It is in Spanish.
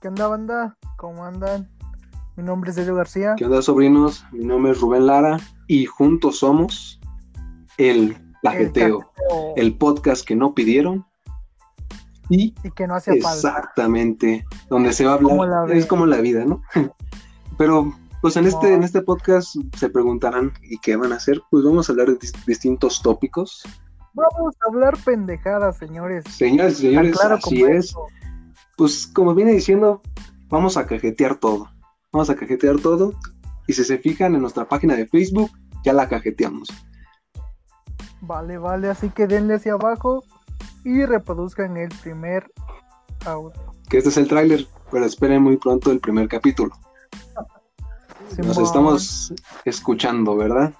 ¿Qué onda, banda? ¿Cómo andan? Mi nombre es Sergio García. ¿Qué onda, sobrinos? Mi nombre es Rubén Lara y juntos somos el Cajeteo. el podcast que no pidieron y Y que no hacía falta. exactamente donde se va a hablar Como es como la vida, ¿no? Pero pues en este No. en este podcast se preguntarán ¿y qué van a hacer? Pues vamos a hablar de dis- distintos tópicos. Vamos a hablar pendejadas, señores. Señores señores, así es. eso. Pues como viene diciendo, vamos a cajetear todo. Vamos a cajetear todo. Y si se fijan en nuestra página de Facebook, ya la cajeteamos. Vale, vale, así que denle hacia abajo y reproduzcan el primer audio. Que este es el tráiler, pero esperen muy pronto el primer capítulo. Nos estamos escuchando, ¿verdad?